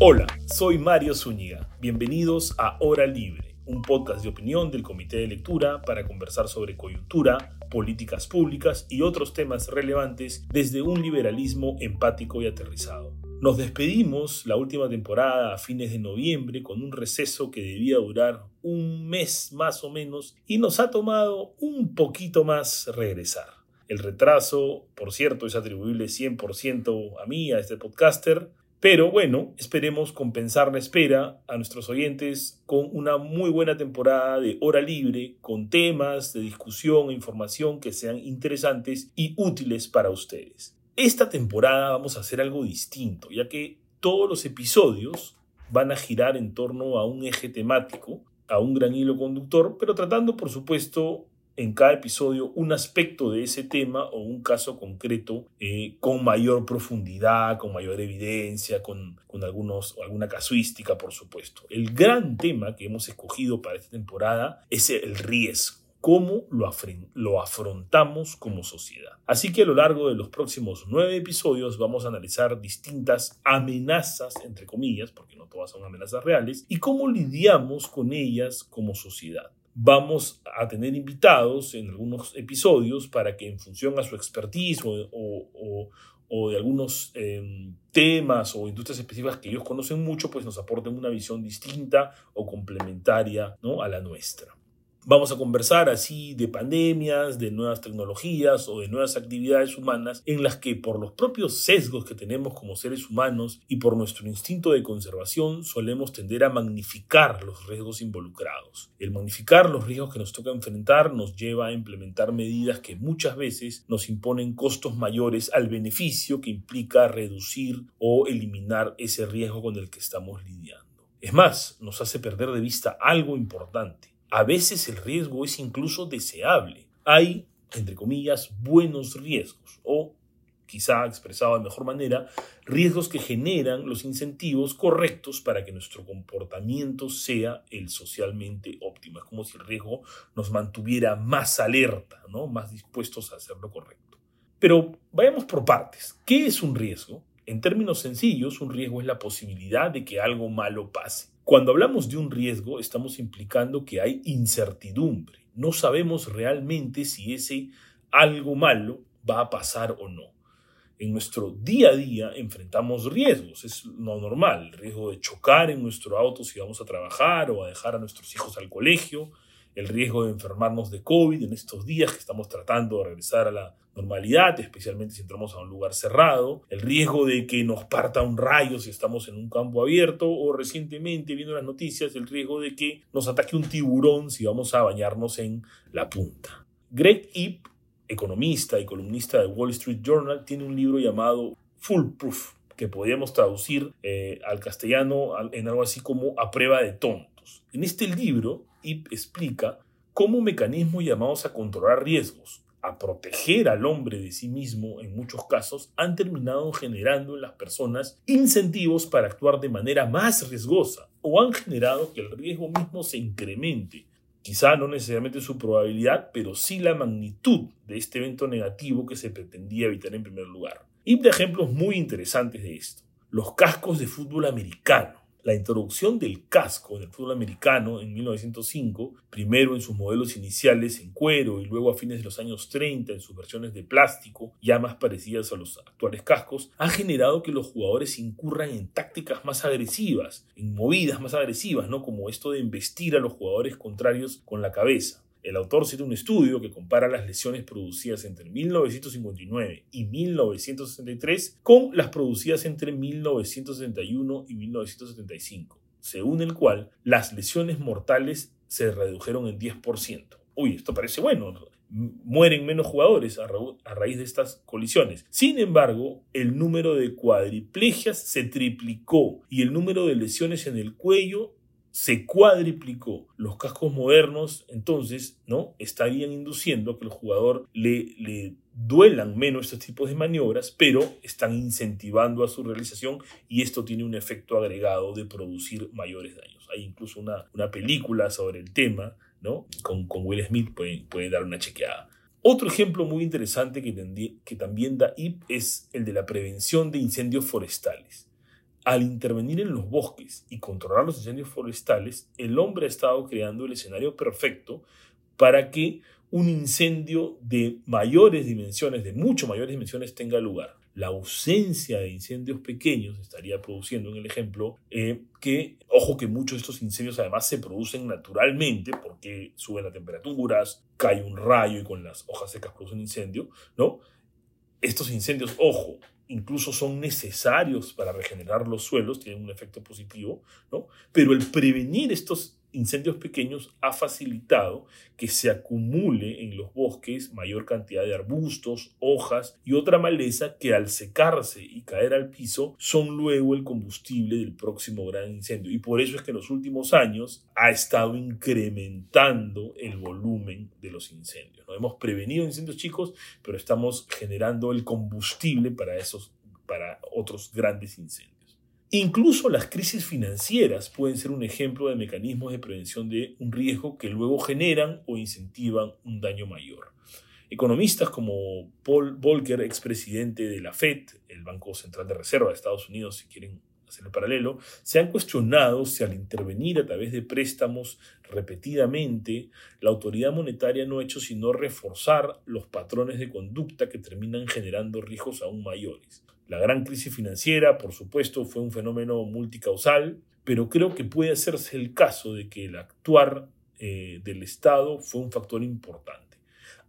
Hola, soy Mario Zúñiga. Bienvenidos a Hora Libre, un podcast de opinión del Comité de Lectura para conversar sobre coyuntura, políticas públicas y otros temas relevantes desde un liberalismo empático y aterrizado. Nos despedimos la última temporada a fines de noviembre con un receso que debía durar un mes más o menos y nos ha tomado un poquito más regresar. El retraso, por cierto, es atribuible 100% a mí, a este podcaster, pero bueno, esperemos compensar la espera a nuestros oyentes con una muy buena temporada de hora libre, con temas de discusión e información que sean interesantes y útiles para ustedes. Esta temporada vamos a hacer algo distinto, ya que todos los episodios van a girar en torno a un eje temático, a un gran hilo conductor, pero tratando, por supuesto, en cada episodio un aspecto de ese tema o un caso concreto eh, con mayor profundidad, con mayor evidencia, con, con algunos, alguna casuística, por supuesto. El gran tema que hemos escogido para esta temporada es el riesgo cómo lo, lo, afrontamos como sociedad. Así que a lo largo de los próximos nueve episodios vamos a analizar distintas amenazas, entre comillas, porque no todas son amenazas reales, y cómo lidiamos con ellas como sociedad vamos a tener invitados en algunos episodios para que en función a su expertise o, de algunos em, temas o industrias específicas que ellos conocen mucho, pues nos aporten una visión distinta o complementaria ¿no? a la nuestra. Vamos a conversar así de pandemias, de nuevas tecnologías o de nuevas actividades humanas en las que por los propios sesgos que tenemos como seres humanos y por nuestro instinto de conservación solemos tender a magnificar los riesgos involucrados. El magnificar los riesgos que nos toca enfrentar nos lleva a implementar medidas que muchas veces nos imponen costos mayores al beneficio que implica reducir o eliminar ese riesgo con el que estamos lidiando. Es más, nos hace perder de vista algo importante a veces el riesgo es incluso deseable. Hay, entre comillas, buenos riesgos o, quizá expresado de mejor manera, riesgos que generan los incentivos correctos para que nuestro comportamiento sea el socialmente óptimo. Es como si el riesgo nos mantuviera más alerta, ¿no? más dispuestos a hacer lo correcto. Pero vayamos por partes. ¿Qué es un riesgo? En términos sencillos, un riesgo es la posibilidad de que algo malo pase. Cuando hablamos de un riesgo, estamos implicando que hay incertidumbre. No sabemos realmente si ese algo malo va a pasar o no. En nuestro día a día enfrentamos riesgos, es lo normal, el riesgo de chocar en nuestro auto si vamos a trabajar o a dejar a nuestros hijos al colegio, el riesgo de enfermarnos de COVID en estos días que estamos tratando de regresar a la normalidad, especialmente si entramos a un lugar cerrado, el riesgo de que nos parta un rayo si estamos en un campo abierto o recientemente viendo las noticias el riesgo de que nos ataque un tiburón si vamos a bañarnos en la punta. Greg Ip, economista y columnista de Wall Street Journal, tiene un libro llamado Foolproof, que podríamos traducir eh, al castellano en algo así como a prueba de tontos. En este libro, Ip explica cómo mecanismos llamados a controlar riesgos, a proteger al hombre de sí mismo en muchos casos, han terminado generando en las personas incentivos para actuar de manera más riesgosa o han generado que el riesgo mismo se incremente. Quizá no necesariamente su probabilidad, pero sí la magnitud de este evento negativo que se pretendía evitar en primer lugar. Y de ejemplos muy interesantes de esto. Los cascos de fútbol americano la introducción del casco en el fútbol americano en 1905, primero en sus modelos iniciales en cuero y luego a fines de los años 30 en sus versiones de plástico, ya más parecidas a los actuales cascos, ha generado que los jugadores incurran en tácticas más agresivas, en movidas más agresivas, ¿no? como esto de embestir a los jugadores contrarios con la cabeza. El autor cita un estudio que compara las lesiones producidas entre 1959 y 1963 con las producidas entre 1971 y 1975, según el cual las lesiones mortales se redujeron en 10%. Uy, esto parece bueno. Mueren menos jugadores a, raíz de estas colisiones. Sin embargo, el número de cuadriplegias se triplicó y el número de lesiones en el cuello se cuadriplicó. Los cascos modernos, entonces, ¿no? Estarían induciendo a que el jugador le, le duelan menos estos tipos de maniobras, pero están incentivando a su realización y esto tiene un efecto agregado de producir mayores daños. Hay incluso una, una película sobre el tema, ¿no? Con, con Will Smith, puede, puede dar una chequeada. Otro ejemplo muy interesante que, que también da IP es el de la prevención de incendios forestales al intervenir en los bosques y controlar los incendios forestales, el hombre ha estado creando el escenario perfecto para que un incendio de mayores dimensiones, de mucho mayores dimensiones, tenga lugar. La ausencia de incendios pequeños estaría produciendo, en el ejemplo, eh, que, ojo que muchos de estos incendios además se producen naturalmente porque suben las temperaturas, cae un rayo y con las hojas secas produce un incendio, ¿no? Estos incendios, ojo, incluso son necesarios para regenerar los suelos, tienen un efecto positivo, ¿no? Pero el prevenir estos incendios pequeños ha facilitado que se acumule en los bosques mayor cantidad de arbustos, hojas y otra maleza que al secarse y caer al piso son luego el combustible del próximo gran incendio. Y por eso es que en los últimos años ha estado incrementando el volumen de los incendios. ¿no? Hemos prevenido incendios chicos, pero estamos generando el combustible para, esos, para otros grandes incendios. Incluso las crisis financieras pueden ser un ejemplo de mecanismos de prevención de un riesgo que luego generan o incentivan un daño mayor. Economistas como Paul Volcker, expresidente de la Fed, el Banco Central de Reserva de Estados Unidos, si quieren hacer el paralelo, se han cuestionado si al intervenir a través de préstamos repetidamente, la autoridad monetaria no ha hecho sino reforzar los patrones de conducta que terminan generando riesgos aún mayores. La gran crisis financiera, por supuesto, fue un fenómeno multicausal, pero creo que puede hacerse el caso de que el actuar eh, del Estado fue un factor importante,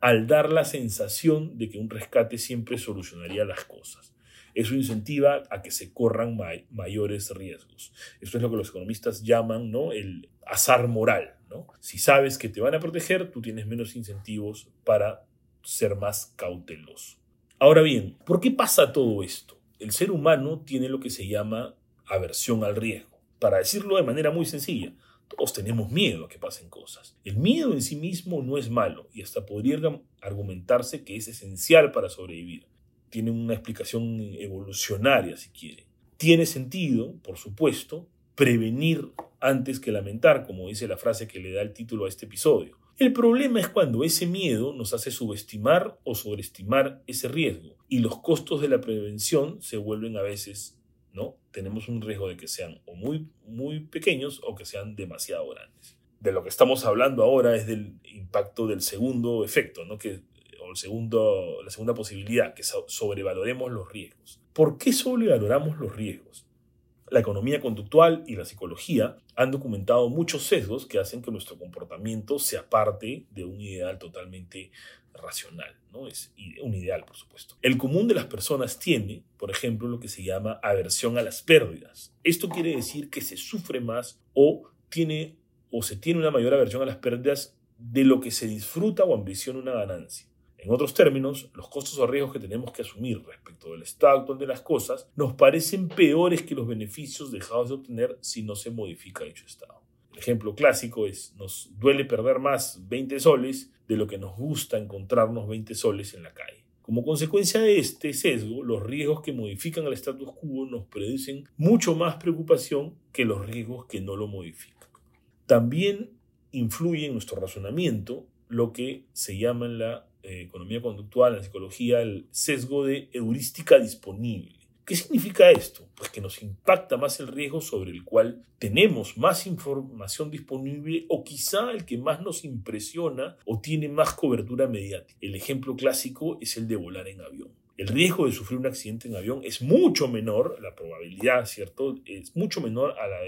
al dar la sensación de que un rescate siempre solucionaría las cosas. Eso incentiva a que se corran mayores riesgos. Esto es lo que los economistas llaman ¿no? el azar moral. Si sabes que te van a proteger, tú tienes menos incentivos para ser más cauteloso. Ahora bien, ¿por qué pasa todo esto? El ser humano tiene lo que se llama aversión al riesgo. Para decirlo de manera muy sencilla, todos tenemos miedo a que pasen cosas. El miedo en sí mismo no es malo y hasta podría argumentarse que es esencial para sobrevivir. Tiene una explicación evolucionaria, si quiere. Tiene sentido, por supuesto, prevenir antes que lamentar, como dice la frase que le da el título a este episodio. El problema es cuando ese miedo nos hace subestimar o sobreestimar ese riesgo y los costos de la prevención se vuelven a veces, ¿no? Tenemos un riesgo de que sean o muy, muy pequeños o que sean demasiado grandes. De lo que estamos hablando ahora es del impacto del segundo efecto, ¿no? Que, el segundo, la segunda posibilidad, que sobrevaloremos los riesgos. ¿Por qué sobrevaloramos los riesgos? La economía conductual y la psicología han documentado muchos sesgos que hacen que nuestro comportamiento se aparte de un ideal totalmente racional, ¿no? Es un ideal, por supuesto. El común de las personas tiene, por ejemplo, lo que se llama aversión a las pérdidas. Esto quiere decir que se sufre más o tiene o se tiene una mayor aversión a las pérdidas de lo que se disfruta o ambiciona una ganancia. En otros términos, los costos o riesgos que tenemos que asumir respecto del estado actual de las cosas nos parecen peores que los beneficios dejados de obtener si no se modifica dicho estado. El ejemplo clásico es, nos duele perder más 20 soles de lo que nos gusta encontrarnos 20 soles en la calle. Como consecuencia de este sesgo, los riesgos que modifican el status quo nos producen mucho más preocupación que los riesgos que no lo modifican. También influye en nuestro razonamiento lo que se llama en la eh, economía conductual, en la psicología, el sesgo de heurística disponible. ¿Qué significa esto? Pues que nos impacta más el riesgo sobre el cual tenemos más información disponible o quizá el que más nos impresiona o tiene más cobertura mediática. El ejemplo clásico es el de volar en avión. El riesgo de sufrir un accidente en avión es mucho menor, la probabilidad, ¿cierto? Es mucho menor a la,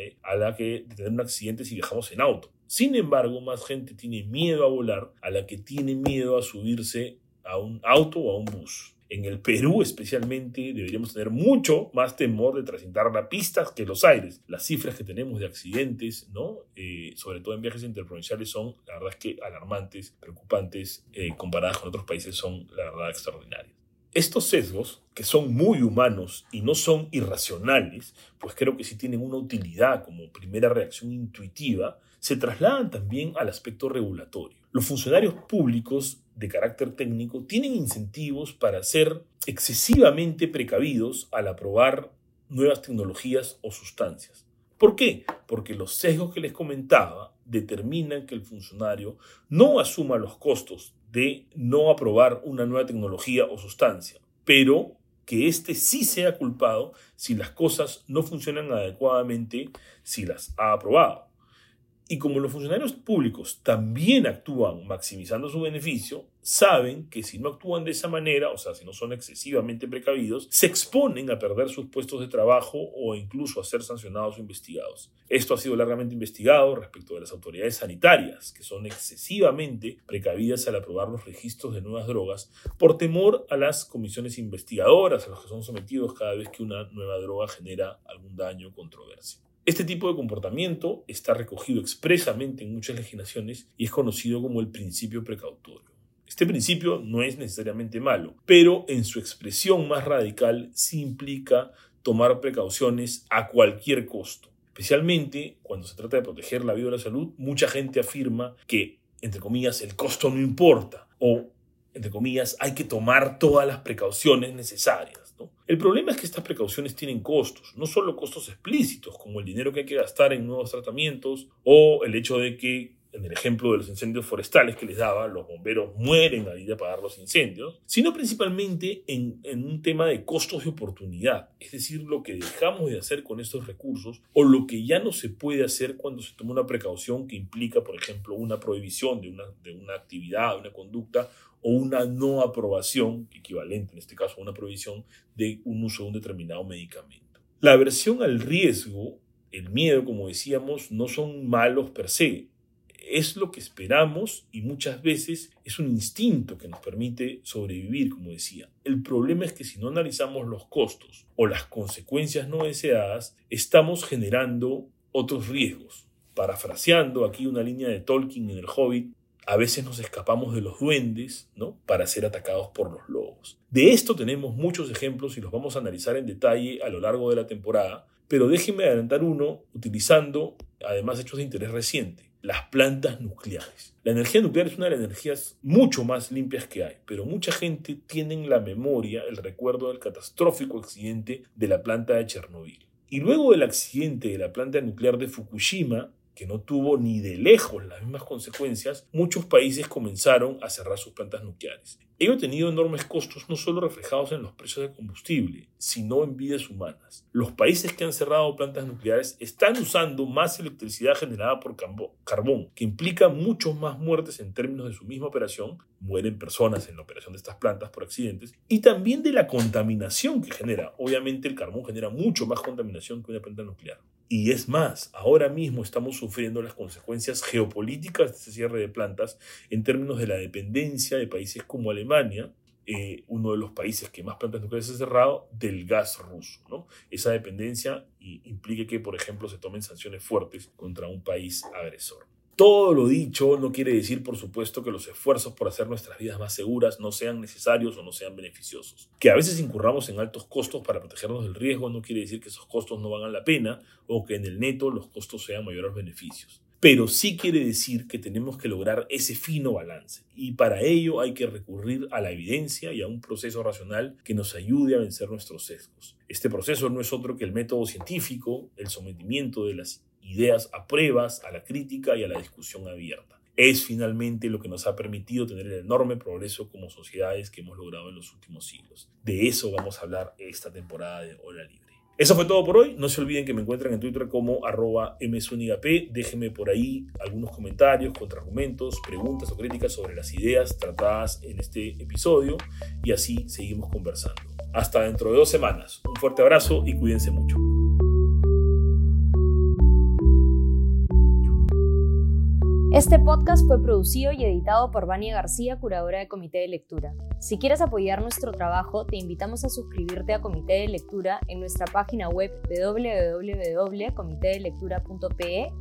de, que de tener un accidente si viajamos en auto. Sin embargo, más gente tiene miedo a volar a la que tiene miedo a subirse a un auto o a un bus. En el Perú especialmente deberíamos tener mucho más temor de transitar la pista que los aires. Las cifras que tenemos de accidentes, ¿no? Eh, sobre todo en viajes interprovinciales, son, la verdad es que alarmantes, preocupantes, eh, comparadas con otros países, son, la verdad, extraordinarias. Estos sesgos, que son muy humanos y no son irracionales, pues creo que sí tienen una utilidad como primera reacción intuitiva, se trasladan también al aspecto regulatorio. Los funcionarios públicos de carácter técnico tienen incentivos para ser excesivamente precavidos al aprobar nuevas tecnologías o sustancias. ¿Por qué? Porque los sesgos que les comentaba determinan que el funcionario no asuma los costos de no aprobar una nueva tecnología o sustancia, pero que éste sí sea culpado si las cosas no funcionan adecuadamente si las ha aprobado. Y como los funcionarios públicos también actúan maximizando su beneficio, saben que si no actúan de esa manera, o sea, si no son excesivamente precavidos, se exponen a perder sus puestos de trabajo o incluso a ser sancionados o investigados. Esto ha sido largamente investigado respecto de las autoridades sanitarias, que son excesivamente precavidas al aprobar los registros de nuevas drogas por temor a las comisiones investigadoras a las que son sometidos cada vez que una nueva droga genera algún daño o controversia. Este tipo de comportamiento está recogido expresamente en muchas legislaciones y es conocido como el principio precautorio. Este principio no es necesariamente malo, pero en su expresión más radical sí implica tomar precauciones a cualquier costo. Especialmente cuando se trata de proteger la vida o la salud, mucha gente afirma que, entre comillas, el costo no importa o, entre comillas, hay que tomar todas las precauciones necesarias. El problema es que estas precauciones tienen costos, no solo costos explícitos, como el dinero que hay que gastar en nuevos tratamientos o el hecho de que en el ejemplo de los incendios forestales que les daba, los bomberos mueren a ir de apagar los incendios, sino principalmente en, en, un tema de costos de oportunidad, es decir, lo que dejamos de hacer con estos recursos o lo que ya no se puede hacer cuando se toma una precaución que implica, por ejemplo, una prohibición de una, de una actividad, una conducta o una no aprobación, equivalente en este caso a una prohibición de un uso de un determinado medicamento. La aversión al riesgo, el miedo, como decíamos, no son malos per se. Es lo que esperamos y muchas veces es un instinto que nos permite sobrevivir, como decía. El problema es que si no analizamos los costos o las consecuencias no deseadas, estamos generando otros riesgos. Parafraseando aquí una línea de Tolkien en El Hobbit, a veces nos escapamos de los duendes, ¿no? Para ser atacados por los lobos. De esto tenemos muchos ejemplos y los vamos a analizar en detalle a lo largo de la temporada, pero déjenme adelantar uno utilizando además hechos de interés reciente, las plantas nucleares. La energía nuclear es una de las energías mucho más limpias que hay, pero mucha gente tiene en la memoria el recuerdo del catastrófico accidente de la planta de Chernobyl. Y luego del accidente de la planta nuclear de Fukushima, que no tuvo ni de lejos las mismas consecuencias, muchos países comenzaron a cerrar sus plantas nucleares. Ello ha tenido enormes costos no solo reflejados en los precios de combustible, sino en vidas humanas. Los países que han cerrado plantas nucleares están usando más electricidad generada por carbón, que implica muchas más muertes en términos de su misma operación, mueren personas en la operación de estas plantas por accidentes, y también de la contaminación que genera. Obviamente el carbón genera mucho más contaminación que una planta nuclear. Y es más, ahora mismo estamos sufriendo las consecuencias geopolíticas de ese cierre de plantas en términos de la dependencia de países como Alemania, eh, uno de los países que más plantas nucleares ha cerrado, del gas ruso. ¿no? Esa dependencia implica que, por ejemplo, se tomen sanciones fuertes contra un país agresor. Todo lo dicho no quiere decir, por supuesto, que los esfuerzos por hacer nuestras vidas más seguras no sean necesarios o no sean beneficiosos. Que a veces incurramos en altos costos para protegernos del riesgo no quiere decir que esos costos no valgan la pena o que en el neto los costos sean mayores los beneficios. Pero sí quiere decir que tenemos que lograr ese fino balance y para ello hay que recurrir a la evidencia y a un proceso racional que nos ayude a vencer nuestros sesgos. Este proceso no es otro que el método científico, el sometimiento de las ideas a pruebas, a la crítica y a la discusión abierta. Es finalmente lo que nos ha permitido tener el enorme progreso como sociedades que hemos logrado en los últimos siglos. De eso vamos a hablar esta temporada de Hora Libre. Eso fue todo por hoy. No se olviden que me encuentran en Twitter como arroba msunigap. Déjenme por ahí algunos comentarios, contraargumentos, preguntas o críticas sobre las ideas tratadas en este episodio y así seguimos conversando. Hasta dentro de dos semanas. Un fuerte abrazo y cuídense mucho. Este podcast fue producido y editado por Vania García, curadora de Comité de Lectura. Si quieres apoyar nuestro trabajo, te invitamos a suscribirte a Comité de Lectura en nuestra página web www.comitedelectura.pe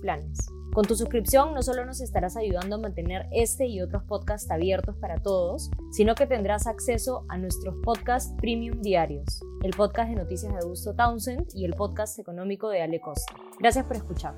planes. Con tu suscripción no solo nos estarás ayudando a mantener este y otros podcasts abiertos para todos, sino que tendrás acceso a nuestros podcasts premium diarios, el podcast de noticias de Augusto Townsend y el podcast económico de Ale Costa. Gracias por escuchar.